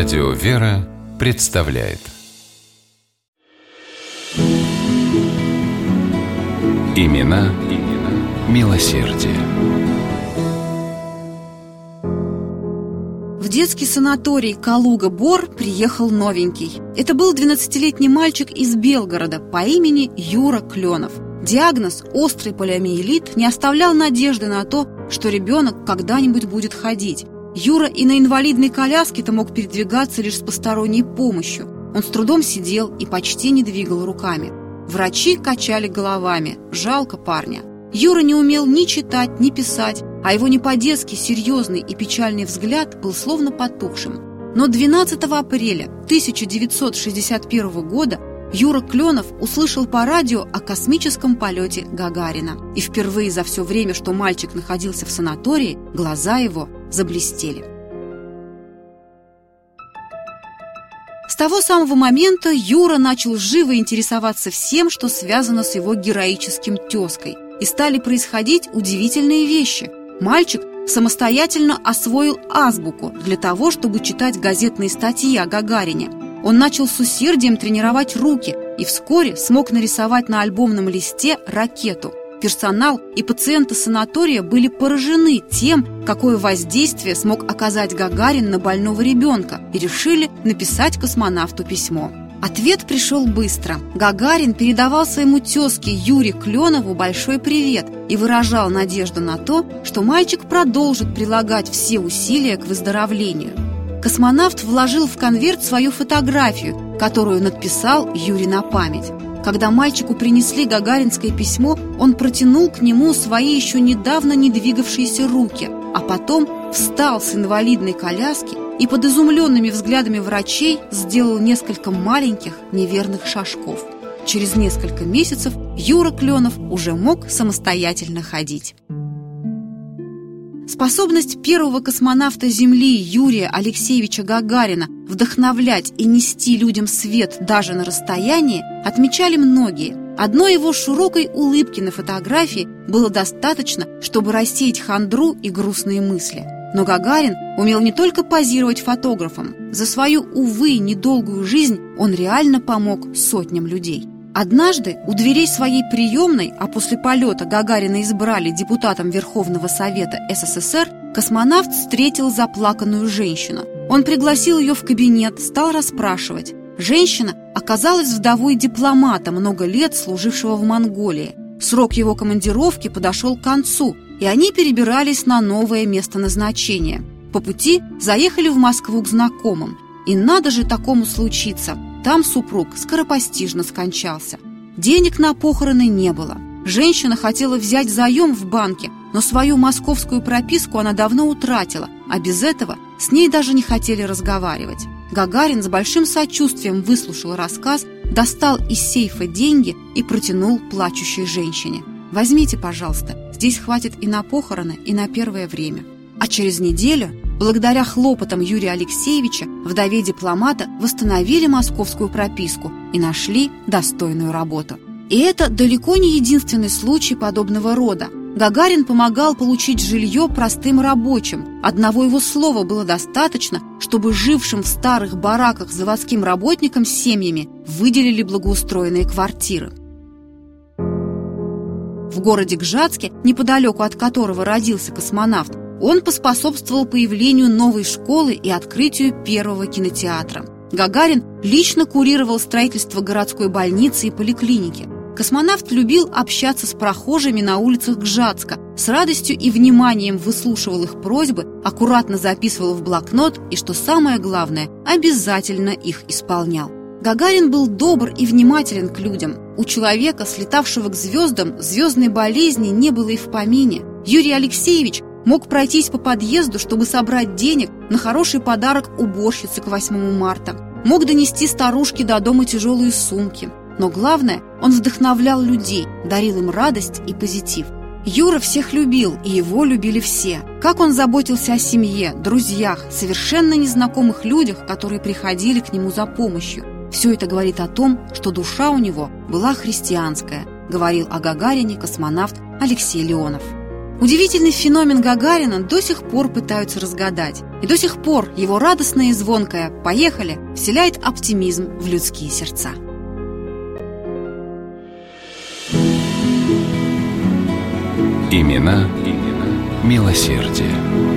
Радио «Вера» представляет Имена, имена милосердие. В детский санаторий Калуга-Бор приехал новенький. Это был 12-летний мальчик из Белгорода по имени Юра Кленов. Диагноз «острый полиомиелит» не оставлял надежды на то, что ребенок когда-нибудь будет ходить. Юра и на инвалидной коляске-то мог передвигаться лишь с посторонней помощью. Он с трудом сидел и почти не двигал руками. Врачи качали головами. Жалко парня. Юра не умел ни читать, ни писать, а его не по-детски серьезный и печальный взгляд был словно потухшим. Но 12 апреля 1961 года Юра Кленов услышал по радио о космическом полете Гагарина. И впервые за все время, что мальчик находился в санатории, глаза его заблестели. С того самого момента Юра начал живо интересоваться всем, что связано с его героическим тезкой. И стали происходить удивительные вещи. Мальчик самостоятельно освоил азбуку для того, чтобы читать газетные статьи о Гагарине. Он начал с усердием тренировать руки и вскоре смог нарисовать на альбомном листе ракету. Персонал и пациенты санатория были поражены тем, какое воздействие смог оказать Гагарин на больного ребенка и решили написать космонавту письмо. Ответ пришел быстро. Гагарин передавал своему тезке Юре Кленову большой привет и выражал надежду на то, что мальчик продолжит прилагать все усилия к выздоровлению. Космонавт вложил в конверт свою фотографию, которую надписал Юре на память. Когда мальчику принесли гагаринское письмо, он протянул к нему свои еще недавно не двигавшиеся руки, а потом встал с инвалидной коляски и под изумленными взглядами врачей сделал несколько маленьких неверных шажков. Через несколько месяцев Юра Кленов уже мог самостоятельно ходить. Способность первого космонавта Земли Юрия Алексеевича Гагарина вдохновлять и нести людям свет даже на расстоянии отмечали многие. Одной его широкой улыбки на фотографии было достаточно, чтобы рассеять хандру и грустные мысли. Но Гагарин умел не только позировать фотографом. За свою, увы, недолгую жизнь он реально помог сотням людей. Однажды у дверей своей приемной, а после полета Гагарина избрали депутатом Верховного Совета СССР, космонавт встретил заплаканную женщину. Он пригласил ее в кабинет, стал расспрашивать. Женщина оказалась вдовой дипломата, много лет служившего в Монголии. Срок его командировки подошел к концу, и они перебирались на новое место назначения. По пути заехали в Москву к знакомым. И надо же такому случиться – там супруг скоропостижно скончался. Денег на похороны не было. Женщина хотела взять заем в банке, но свою московскую прописку она давно утратила, а без этого с ней даже не хотели разговаривать. Гагарин с большим сочувствием выслушал рассказ, достал из сейфа деньги и протянул плачущей женщине. «Возьмите, пожалуйста, здесь хватит и на похороны, и на первое время». А через неделю Благодаря хлопотам Юрия Алексеевича вдове дипломата восстановили московскую прописку и нашли достойную работу. И это далеко не единственный случай подобного рода. Гагарин помогал получить жилье простым рабочим. Одного его слова было достаточно, чтобы жившим в старых бараках заводским работникам с семьями выделили благоустроенные квартиры. В городе Гжатске, неподалеку от которого родился космонавт, он поспособствовал появлению новой школы и открытию первого кинотеатра. Гагарин лично курировал строительство городской больницы и поликлиники. Космонавт любил общаться с прохожими на улицах Гжатска, с радостью и вниманием выслушивал их просьбы, аккуратно записывал в блокнот и, что самое главное, обязательно их исполнял. Гагарин был добр и внимателен к людям. У человека, слетавшего к звездам, звездной болезни не было и в помине. Юрий Алексеевич Мог пройтись по подъезду, чтобы собрать денег на хороший подарок уборщице к 8 марта. Мог донести старушке до дома тяжелые сумки. Но главное, он вдохновлял людей, дарил им радость и позитив. Юра всех любил, и его любили все. Как он заботился о семье, друзьях, совершенно незнакомых людях, которые приходили к нему за помощью. Все это говорит о том, что душа у него была христианская, говорил о Гагарине космонавт Алексей Леонов. Удивительный феномен Гагарина до сих пор пытаются разгадать. И до сих пор его радостное и звонкое «Поехали!» вселяет оптимизм в людские сердца. Имена, имена милосердие.